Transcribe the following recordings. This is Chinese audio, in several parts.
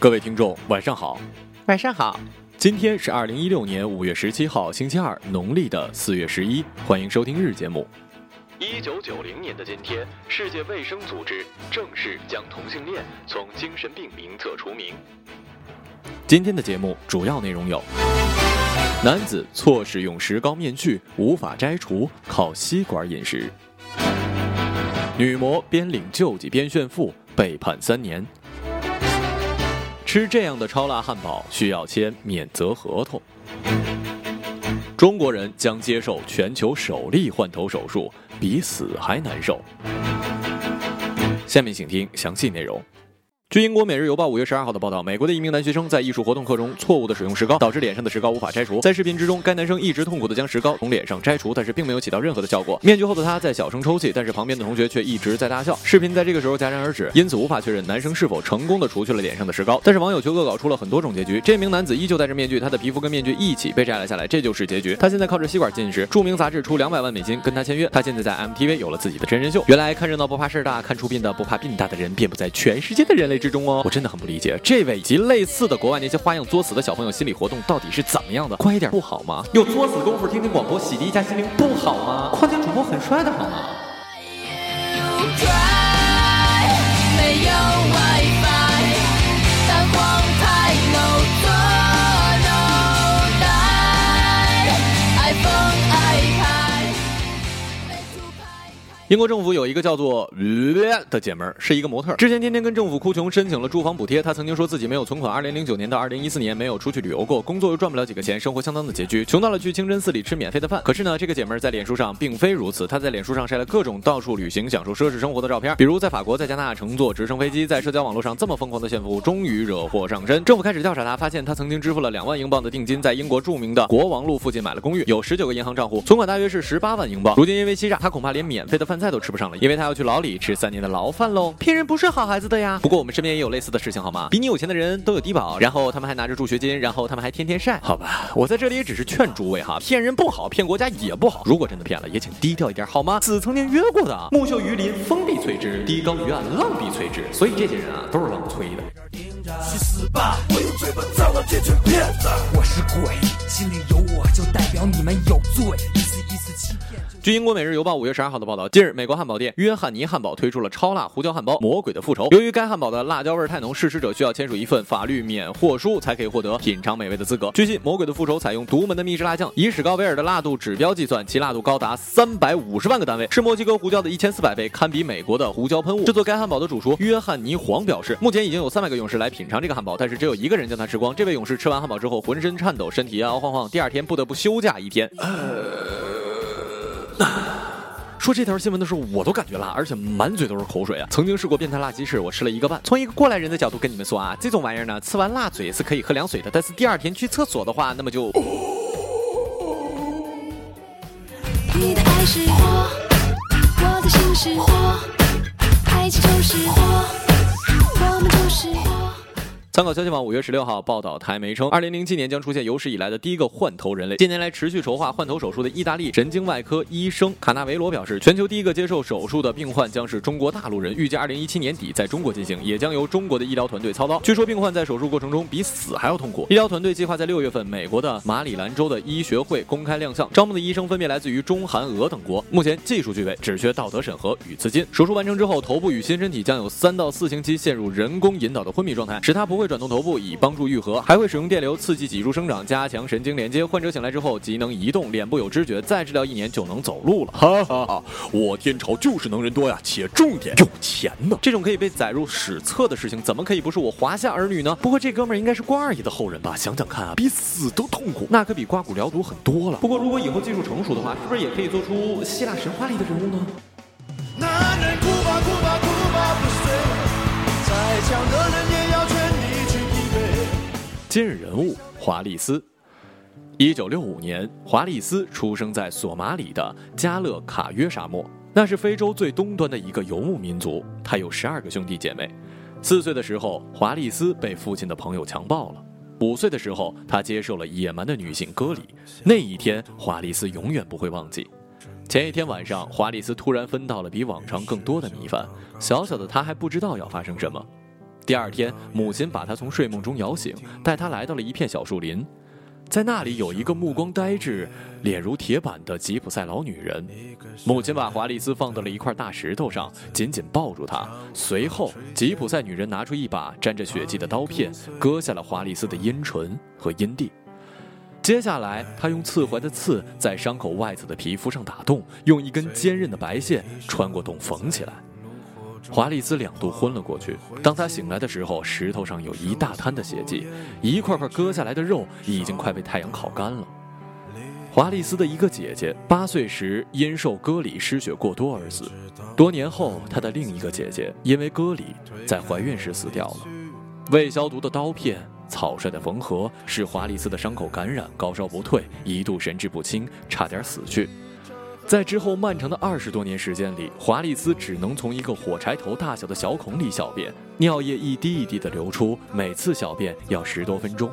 各位听众，晚上好，晚上好，今天是二零一六年五月十七号，星期二，农历的四月十一，欢迎收听日节目。一九九零年的今天，世界卫生组织正式将同性恋从精神病名册除名。今天的节目主要内容有：男子错使用石膏面具，无法摘除，靠吸管饮食；女模边领救济边炫富，被判三年。吃这样的超辣汉堡需要签免责合同。中国人将接受全球首例换头手术，比死还难受。下面请听详细内容。据英国《每日邮报》五月十二号的报道，美国的一名男学生在艺术活动课中错误的使用石膏，导致脸上的石膏无法摘除。在视频之中，该男生一直痛苦的将石膏从脸上摘除，但是并没有起到任何的效果。面具后的他在小声抽泣，但是旁边的同学却一直在大笑。视频在这个时候戛然而止，因此无法确认男生是否成功的除去了脸上的石膏。但是网友却恶搞出了很多种结局。这名男子依旧戴着面具，他的皮肤跟面具一起被摘了下来，这就是结局。他现在靠着吸管进食。著名杂志出两百万美金跟他签约，他现在在 MTV 有了自己的真人秀。原来看热闹不怕事儿大，看出殡的不怕病大的人遍布在全世界的人类之中哦。我真的很。不理解这位以及类似的国外那些花样作死的小朋友心理活动到底是怎么样的？乖一点不好吗？有作死功夫听听广播洗涤一下心灵不好吗？况且主播很帅的好吗？英国政府有一个叫做的姐们儿，是一个模特。之前天天跟政府哭穷，申请了住房补贴。她曾经说自己没有存款，二零零九年到二零一四年没有出去旅游过，工作又赚不了几个钱，生活相当的拮据，穷到了去清真寺里吃免费的饭。可是呢，这个姐们儿在脸书上并非如此，她在脸书上晒了各种到处旅行、享受奢侈生活的照片，比如在法国、在加拿大乘坐直升飞机，在社交网络上这么疯狂的炫富，终于惹祸上身。政府开始调查她，发现她曾经支付了两万英镑的定金，在英国著名的国王路附近买了公寓，有十九个银行账户，存款大约是十八万英镑。如今因为欺诈，她恐怕连免费的饭菜都吃不上了，因为。他要去牢里吃三年的牢饭喽！骗人不是好孩子的呀。不过我们身边也有类似的事情，好吗？比你有钱的人都有低保，然后他们还拿着助学金，然后他们还天天晒。好吧，我在这里也只是劝诸位哈，骗人不好，骗国家也不好。如果真的骗了，也请低调一点好吗？子曾经约过的，木秀于林，风必摧之；低高于岸，浪必摧之。所以这些人啊，都是浪吹的。去死吧！我用嘴巴脏了这群骗子。我是鬼，心里有我就代表你们有罪。据英国《每日邮报》五月十二号的报道，近日美国汉堡店约翰尼汉堡推出了超辣胡椒汉堡《魔鬼的复仇》。由于该汉堡的辣椒味太浓，试吃者需要签署一份法律免货书，才可以获得品尝美味的资格。据悉，《魔鬼的复仇》采用独门的秘制辣酱，以史高维尔的辣度指标计算，其辣度高达三百五十万个单位，是墨西哥胡椒的一千四百倍，堪比美国的胡椒喷雾。制作该汉堡的主厨约翰尼黄表示，目前已经有三百个勇士来品尝这个汉堡，但是只有一个人将它吃光。这位勇士吃完汉堡之后，浑身颤抖，身体摇摇晃晃，第二天不得不休假一天。说这条新闻的时候，我都感觉辣，而且满嘴都是口水啊！曾经试过变态辣鸡翅，我吃了一个半。从一个过来人的角度跟你们说啊，这种玩意儿呢，吃完辣嘴是可以喝凉水的，但是第二天去厕所的话，那么就。你的爱是火，我的心是火，爱情就是火，我们就是火。参考消息网五月十六号报道，台媒称，二零零七年将出现有史以来的第一个换头人类。近年来持续筹划换头手术的意大利神经外科医生卡纳维罗表示，全球第一个接受手术的病患将是中国大陆人，预计二零一七年底在中国进行，也将由中国的医疗团队操刀。据说病患在手术过程中比死还要痛苦。医疗团队计划在六月份美国的马里兰州的医学会公开亮相，招募的医生分别来自于中韩俄等国，目前技术具备，只缺道德审核与资金。手术完成之后，头部与新身体将有三到四星期陷入人工引导的昏迷状态，使他不会转动头部，以帮助愈合，还会使用电流刺激脊柱生长，加强神经连接。患者醒来之后即能移动，脸部有知觉，再治疗一年就能走路了。哈哈哈！我天朝就是能人多呀，且重点有钱呢。这种可以被载入史册的事情，怎么可以不是我华夏儿女呢？不过这哥们儿应该是关二爷的后人吧？想想看啊，比死都痛苦，那可比刮骨疗毒很多了。不过如果以后技术成熟的话，是不是也可以做出希腊神话里的人物呢？男人哭吧哭吧哭吧不睡，再强的人。今日人物华丽丝。一九六五年，华丽丝出生在索马里的加勒卡约沙漠，那是非洲最东端的一个游牧民族。他有十二个兄弟姐妹。四岁的时候，华丽丝被父亲的朋友强暴了。五岁的时候，他接受了野蛮的女性割礼。那一天，华丽丝永远不会忘记。前一天晚上，华丽丝突然分到了比往常更多的米饭，小小的她还不知道要发生什么。第二天，母亲把她从睡梦中摇醒，带她来到了一片小树林。在那里有一个目光呆滞、脸如铁板的吉普赛老女人。母亲把华丽丝放到了一块大石头上，紧紧抱住她。随后，吉普赛女人拿出一把沾着血迹的刀片，割下了华丽丝的阴唇和阴蒂。接下来，她用刺槐的刺在伤口外侧的皮肤上打洞，用一根坚韧的白线穿过洞缝起来。华丽丝两度昏了过去。当他醒来的时候，石头上有一大滩的血迹，一块块割下来的肉已经快被太阳烤干了。华丽丝的一个姐姐八岁时因受割礼失血过多而死。多年后，她的另一个姐姐因为割礼在怀孕时死掉了。未消毒的刀片、草率的缝合使华丽丝的伤口感染，高烧不退，一度神志不清，差点死去。在之后漫长的二十多年时间里，华丽丝只能从一个火柴头大小的小孔里小便，尿液一滴一滴的流出，每次小便要十多分钟，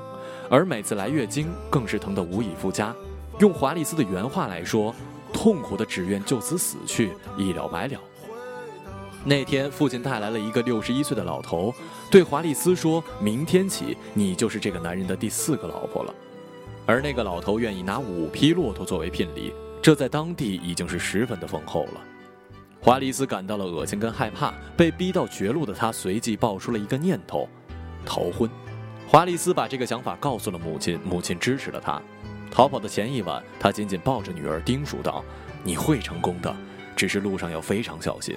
而每次来月经更是疼得无以复加。用华丽丝的原话来说，痛苦的只愿就此死去，一了百了。那天，父亲带来了一个六十一岁的老头，对华丽丝说：“明天起，你就是这个男人的第四个老婆了。”而那个老头愿意拿五匹骆驼作为聘礼。这在当地已经是十分的丰厚了。华丽丝感到了恶心跟害怕，被逼到绝路的她随即爆出了一个念头：逃婚。华丽丝把这个想法告诉了母亲，母亲支持了她。逃跑的前一晚，她紧紧抱着女儿，叮嘱道：“你会成功的，只是路上要非常小心。”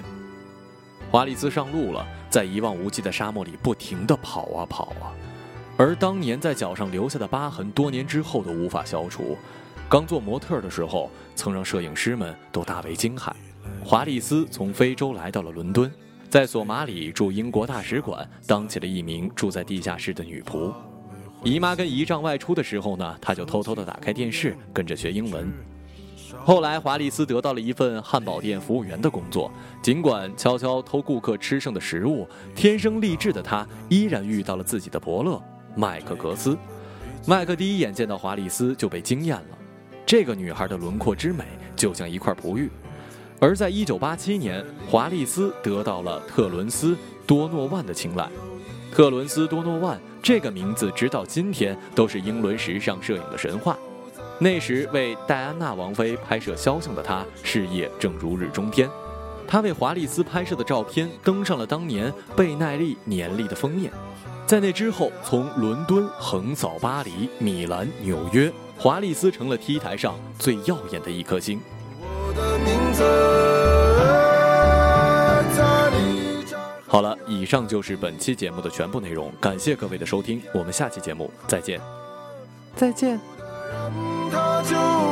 华丽丝上路了，在一望无际的沙漠里不停地跑啊跑啊，而当年在脚上留下的疤痕，多年之后都无法消除。刚做模特的时候，曾让摄影师们都大为惊骇。华丽丝从非洲来到了伦敦，在索马里驻英国大使馆当起了一名住在地下室的女仆。姨妈跟姨丈外出的时候呢，她就偷偷的打开电视，跟着学英文。后来，华丽丝得到了一份汉堡店服务员的工作。尽管悄悄偷顾客吃剩的食物，天生丽质的她依然遇到了自己的伯乐麦克格斯。麦克第一眼见到华丽丝就被惊艳了。这个女孩的轮廓之美，就像一块璞玉。而在1987年，华丽丝得到了特伦斯·多诺万的青睐。特伦斯·多诺万这个名字，直到今天都是英伦时尚摄影的神话。那时为戴安娜王妃拍摄肖像的他，事业正如日中天。他为华丽丝拍摄的照片登上了当年贝奈利年历的封面。在那之后，从伦敦横扫巴黎、米兰、纽约。华丽丝成了 T 台上最耀眼的一颗星。好了，以上就是本期节目的全部内容，感谢各位的收听，我们下期节目再见。再见。他就